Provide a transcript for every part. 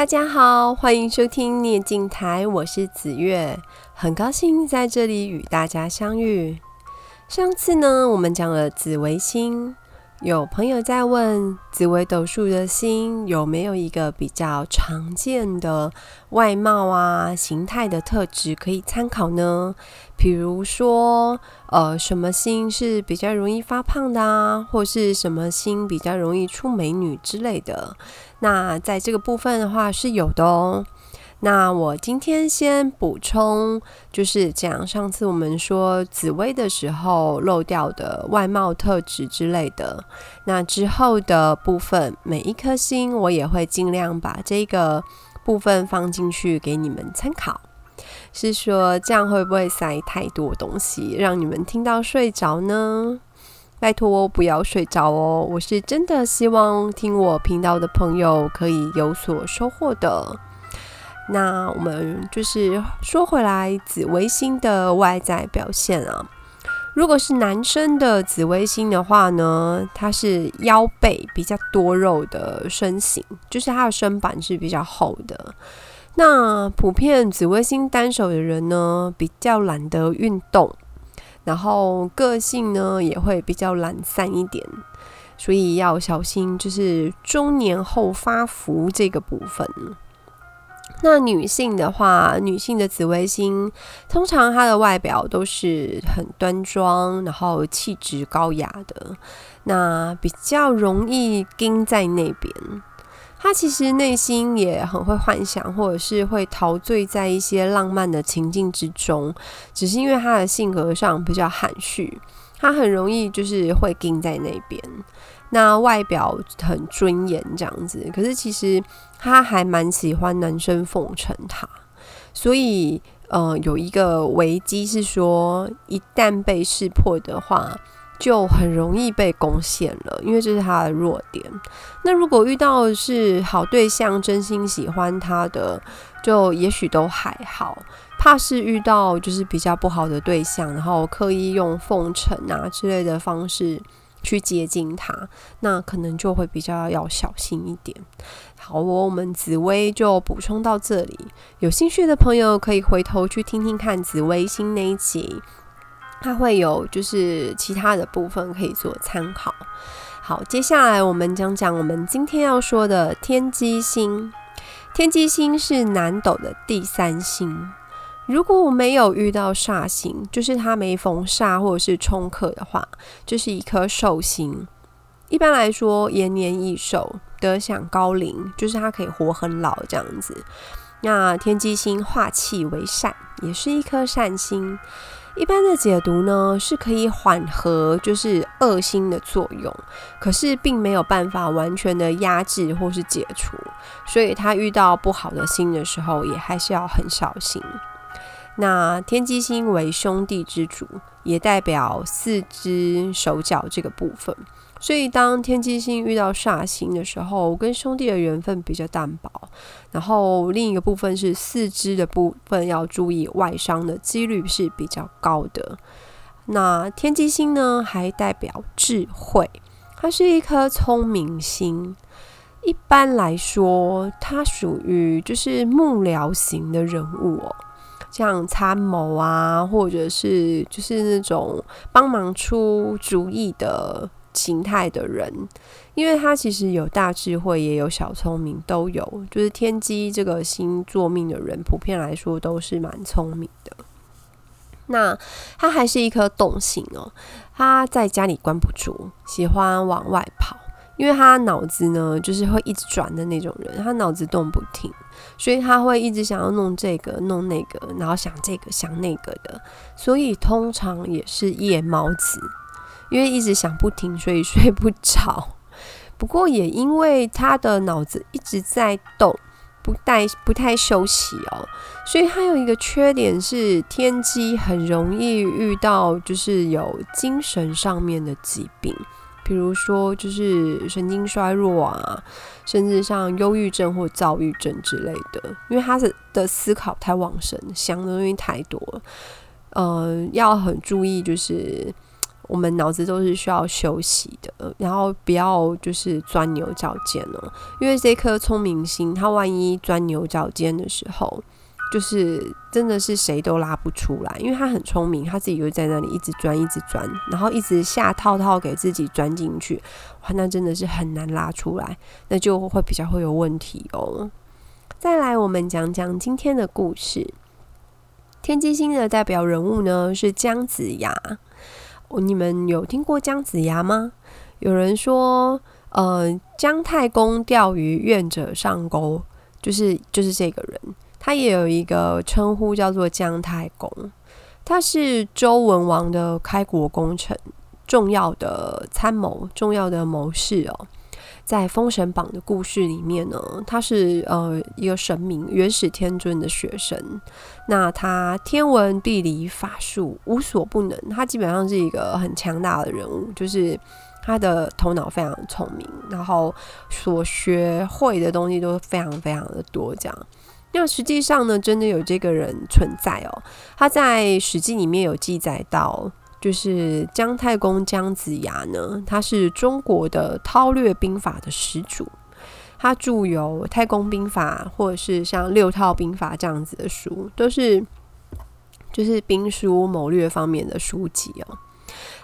大家好，欢迎收听念经台，我是紫月，很高兴在这里与大家相遇。上次呢，我们讲了紫微星。有朋友在问紫微斗数的星有没有一个比较常见的外貌啊、形态的特质可以参考呢？比如说，呃，什么星是比较容易发胖的啊，或是什么星比较容易出美女之类的？那在这个部分的话是有的哦。那我今天先补充，就是讲上次我们说紫薇的时候漏掉的外貌特质之类的。那之后的部分，每一颗星我也会尽量把这个部分放进去给你们参考。是说这样会不会塞太多东西，让你们听到睡着呢？拜托不要睡着哦，我是真的希望听我频道的朋友可以有所收获的。那我们就是说回来，紫微星的外在表现啊。如果是男生的紫微星的话呢，他是腰背比较多肉的身形，就是他的身板是比较厚的。那普遍紫微星单手的人呢，比较懒得运动，然后个性呢也会比较懒散一点，所以要小心，就是中年后发福这个部分。那女性的话，女性的紫微星通常她的外表都是很端庄，然后气质高雅的，那比较容易盯在那边。她其实内心也很会幻想，或者是会陶醉在一些浪漫的情境之中，只是因为她的性格上比较含蓄，她很容易就是会盯在那边。那外表很尊严这样子，可是其实他还蛮喜欢男生奉承他，所以呃有一个危机是说，一旦被识破的话，就很容易被攻陷了，因为这是他的弱点。那如果遇到的是好对象，真心喜欢他的，就也许都还好。怕是遇到就是比较不好的对象，然后刻意用奉承啊之类的方式。去接近他，那可能就会比较要小心一点。好，我我们紫薇就补充到这里。有兴趣的朋友可以回头去听听看紫微星那一集，它会有就是其他的部分可以做参考。好，接下来我们讲讲我们今天要说的天机星。天机星是南斗的第三星。如果我没有遇到煞星，就是它没逢煞或者是冲克的话，就是一颗寿星。一般来说，延年益寿、得享高龄，就是它可以活很老这样子。那天机星化气为善，也是一颗善星。一般的解读呢，是可以缓和就是恶星的作用，可是并没有办法完全的压制或是解除。所以它遇到不好的星的时候，也还是要很小心。那天机星为兄弟之主，也代表四肢手脚这个部分。所以当天机星遇到煞星的时候，跟兄弟的缘分比较淡薄。然后另一个部分是四肢的部分，要注意外伤的几率是比较高的。那天机星呢，还代表智慧，它是一颗聪明星。一般来说，它属于就是幕僚型的人物哦。像参谋啊，或者是就是那种帮忙出主意的形态的人，因为他其实有大智慧，也有小聪明，都有。就是天机这个星座命的人，普遍来说都是蛮聪明的。那他还是一颗动星哦，他在家里关不住，喜欢往外跑。因为他脑子呢，就是会一直转的那种人，他脑子动不停，所以他会一直想要弄这个弄那个，然后想这个想那个的，所以通常也是夜猫子，因为一直想不停，所以睡不着。不过也因为他的脑子一直在动，不带不太休息哦，所以他有一个缺点是天机很容易遇到就是有精神上面的疾病。比如说，就是神经衰弱啊，甚至像忧郁症或躁郁症之类的，因为他的的思考太旺盛，想的东西太多了，呃，要很注意，就是我们脑子都是需要休息的，然后不要就是钻牛角尖了，因为这颗聪明心，它万一钻牛角尖的时候，就是真的是谁都拉不出来，因为他很聪明，他自己就在那里一直钻，一直钻，然后一直下套套给自己钻进去，哇，那真的是很难拉出来，那就会比较会有问题哦。再来，我们讲讲今天的故事。天机星的代表人物呢是姜子牙。你们有听过姜子牙吗？有人说，呃，姜太公钓鱼，愿者上钩，就是就是这个人。他也有一个称呼叫做姜太公。他是周文王的开国功臣，重要的参谋，重要的谋士哦。在《封神榜》的故事里面呢，他是呃一个神明，元始天尊的学生。那他天文地理法术无所不能，他基本上是一个很强大的人物，就是他的头脑非常聪明，然后所学会的东西都非常非常的多。这样，那实际上呢，真的有这个人存在哦。他在《史记》里面有记载到。就是姜太公姜子牙呢，他是中国的韬略兵法的始祖，他著有《太公兵法》或者是像《六套兵法》这样子的书，都是就是兵书谋略方面的书籍哦。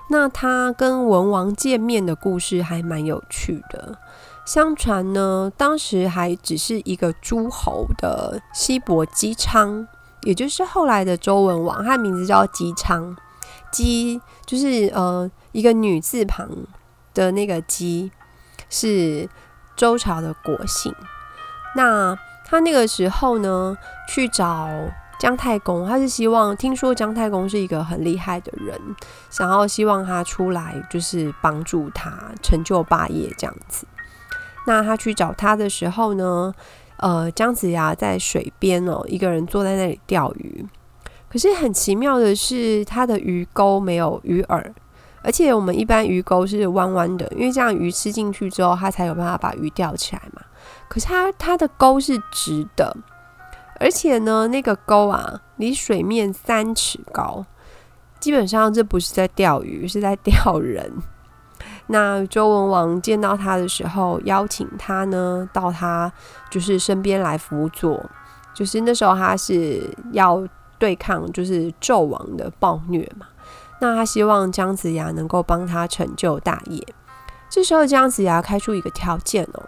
那他跟文王见面的故事还蛮有趣的。相传呢，当时还只是一个诸侯的西伯姬昌，也就是后来的周文王，他的名字叫姬昌。姬就是呃一个女字旁的那个姬，是周朝的国姓。那他那个时候呢，去找姜太公，他是希望听说姜太公是一个很厉害的人，想要希望他出来就是帮助他成就霸业这样子。那他去找他的时候呢，呃，姜子牙在水边哦，一个人坐在那里钓鱼。可是很奇妙的是，他的鱼钩没有鱼饵，而且我们一般鱼钩是弯弯的，因为这样鱼吃进去之后，它才有办法把鱼钓起来嘛。可是他他的钩是直的，而且呢，那个钩啊，离水面三尺高，基本上这不是在钓鱼，是在钓人。那周文王见到他的时候，邀请他呢到他就是身边来辅佐，就是那时候他是要。对抗就是纣王的暴虐嘛，那他希望姜子牙能够帮他成就大业。这时候姜子牙开出一个条件哦，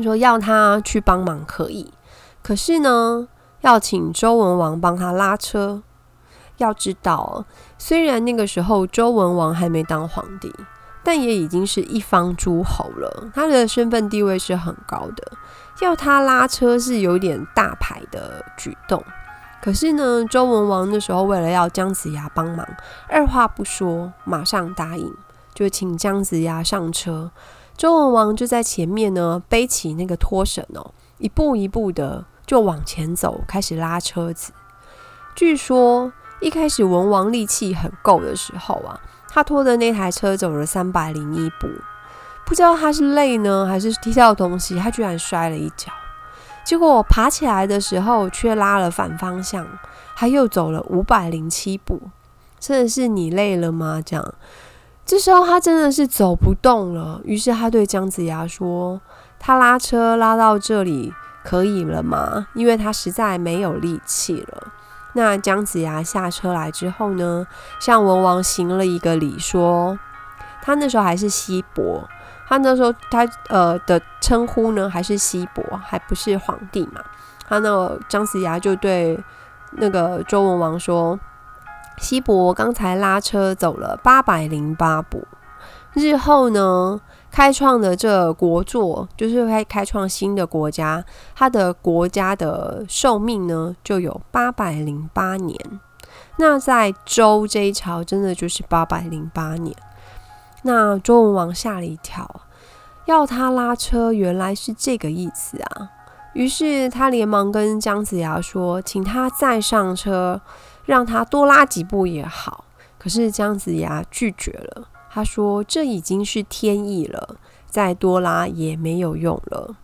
说要他去帮忙可以，可是呢，要请周文王帮他拉车。要知道，虽然那个时候周文王还没当皇帝，但也已经是一方诸侯了，他的身份地位是很高的，要他拉车是有点大牌的举动。可是呢，周文王那时候为了要姜子牙帮忙，二话不说，马上答应，就请姜子牙上车。周文王就在前面呢，背起那个拖绳哦，一步一步的就往前走，开始拉车子。据说一开始文王力气很够的时候啊，他拖的那台车走了三百零一步，不知道他是累呢，还是踢到东西，他居然摔了一跤。结果我爬起来的时候，却拉了反方向，他又走了五百零七步。真的是你累了吗？这样，这时候他真的是走不动了。于是他对姜子牙说：“他拉车拉到这里可以了吗？因为他实在没有力气了。”那姜子牙下车来之后呢，向文王行了一个礼，说：“他那时候还是西伯。”他那时候他呃的称呼呢，还是西伯，还不是皇帝嘛。他那个姜子牙就对那个周文王说：“西伯刚才拉车走了八百零八步，日后呢开创的这国祚，就是开开创新的国家，他的国家的寿命呢就有八百零八年。那在周这一朝，真的就是八百零八年。”那周文王吓了一跳，要他拉车，原来是这个意思啊！于是他连忙跟姜子牙说：“请他再上车，让他多拉几步也好。”可是姜子牙拒绝了，他说：“这已经是天意了，再多拉也没有用了。”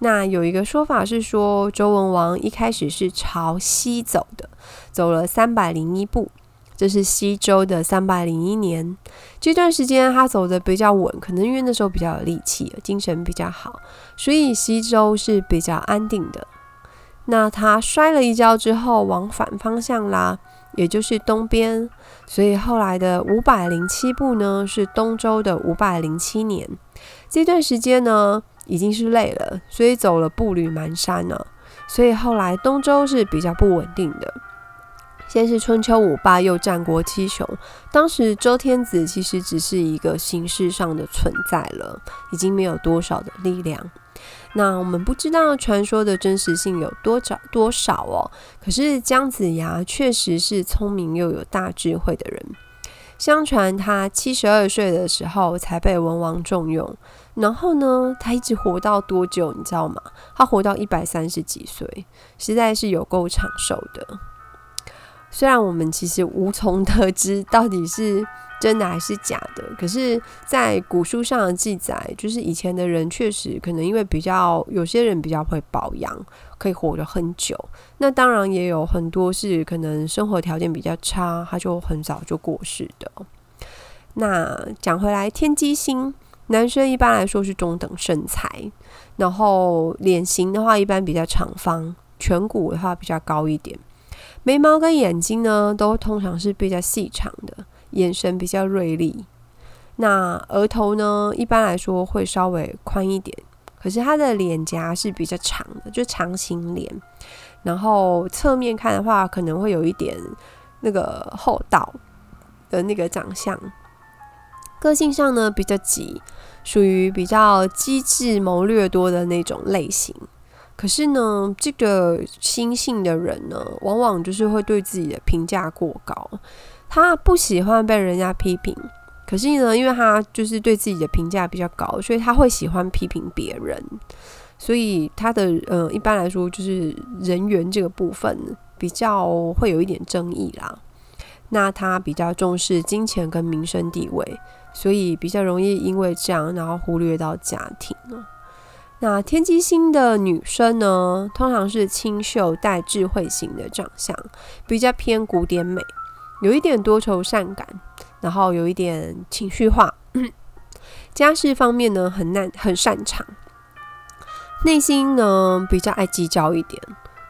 那有一个说法是说，周文王一开始是朝西走的，走了三百零一步。这是西周的三百零一年。这段时间他走得比较稳，可能因为那时候比较有力气，精神比较好，所以西周是比较安定的。那他摔了一跤之后，往反方向拉，也就是东边，所以后来的五百零七步呢，是东周的五百零七年。这段时间呢，已经是累了，所以走了步履蹒跚了。所以后来东周是比较不稳定的。先是春秋五霸，又战国七雄。当时周天子其实只是一个形式上的存在了，已经没有多少的力量。那我们不知道传说的真实性有多少多少哦。可是姜子牙确实是聪明又有大智慧的人。相传他七十二岁的时候才被文王重用，然后呢，他一直活到多久？你知道吗？他活到一百三十几岁，实在是有够长寿的。虽然我们其实无从得知到底是真的还是假的，可是，在古书上的记载，就是以前的人确实可能因为比较有些人比较会保养，可以活得很久。那当然也有很多是可能生活条件比较差，他就很早就过世的。那讲回来，天机星男生一般来说是中等身材，然后脸型的话一般比较长方，颧骨的话比较高一点。眉毛跟眼睛呢，都通常是比较细长的，眼神比较锐利。那额头呢，一般来说会稍微宽一点，可是他的脸颊是比较长的，就长形脸。然后侧面看的话，可能会有一点那个厚道的那个长相。个性上呢，比较急，属于比较机智谋略多的那种类型。可是呢，这个心性的人呢，往往就是会对自己的评价过高。他不喜欢被人家批评，可是呢，因为他就是对自己的评价比较高，所以他会喜欢批评别人。所以他的呃，一般来说就是人缘这个部分比较会有一点争议啦。那他比较重视金钱跟名声地位，所以比较容易因为这样，然后忽略到家庭。那天机星的女生呢，通常是清秀带智慧型的长相，比较偏古典美，有一点多愁善感，然后有一点情绪化。家事方面呢，很难很擅长，内心呢比较爱计较一点。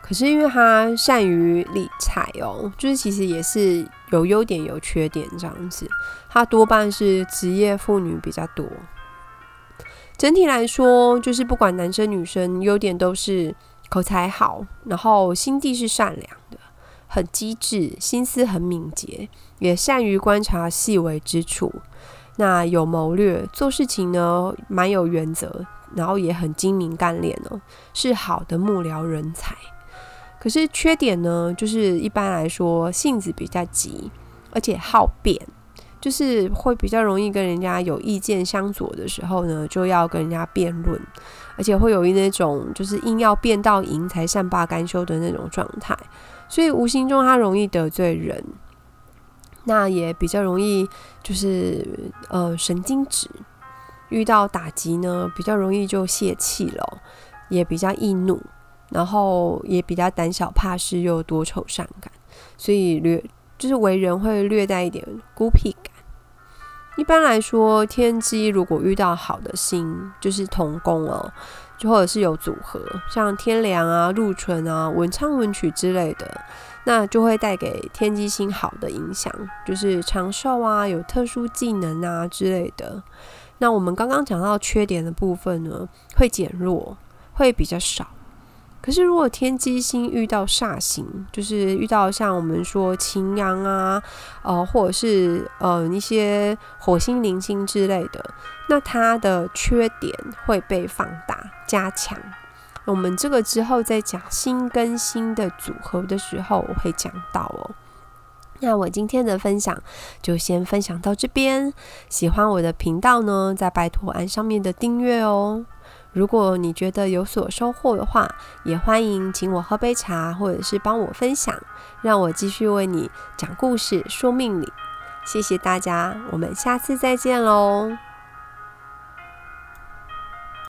可是因为他善于理财哦，就是其实也是有优点有缺点这样子。他多半是职业妇女比较多。整体来说，就是不管男生女生，优点都是口才好，然后心地是善良的，很机智，心思很敏捷，也善于观察细微之处。那有谋略，做事情呢蛮有原则，然后也很精明干练哦，是好的幕僚人才。可是缺点呢，就是一般来说性子比较急，而且好辩。就是会比较容易跟人家有意见相左的时候呢，就要跟人家辩论，而且会有一那种就是硬要辩到赢才善罢甘休的那种状态，所以无形中他容易得罪人，那也比较容易就是呃神经质，遇到打击呢比较容易就泄气了，也比较易怒，然后也比较胆小怕事又多愁善感，所以略就是为人会略带一点孤僻感。一般来说，天机如果遇到好的星，就是同宫哦，就或者是有组合，像天梁啊、禄存啊、文昌文曲之类的，那就会带给天机星好的影响，就是长寿啊、有特殊技能啊之类的。那我们刚刚讲到缺点的部分呢，会减弱，会比较少。可是，如果天机星遇到煞星，就是遇到像我们说擎羊啊，呃，或者是呃一些火星、铃星之类的，那它的缺点会被放大、加强。我们这个之后再讲新跟新的组合的时候，我会讲到哦。那我今天的分享就先分享到这边。喜欢我的频道呢，在拜托按上面的订阅哦。如果你觉得有所收获的话，也欢迎请我喝杯茶，或者是帮我分享，让我继续为你讲故事、说命理。谢谢大家，我们下次再见喽。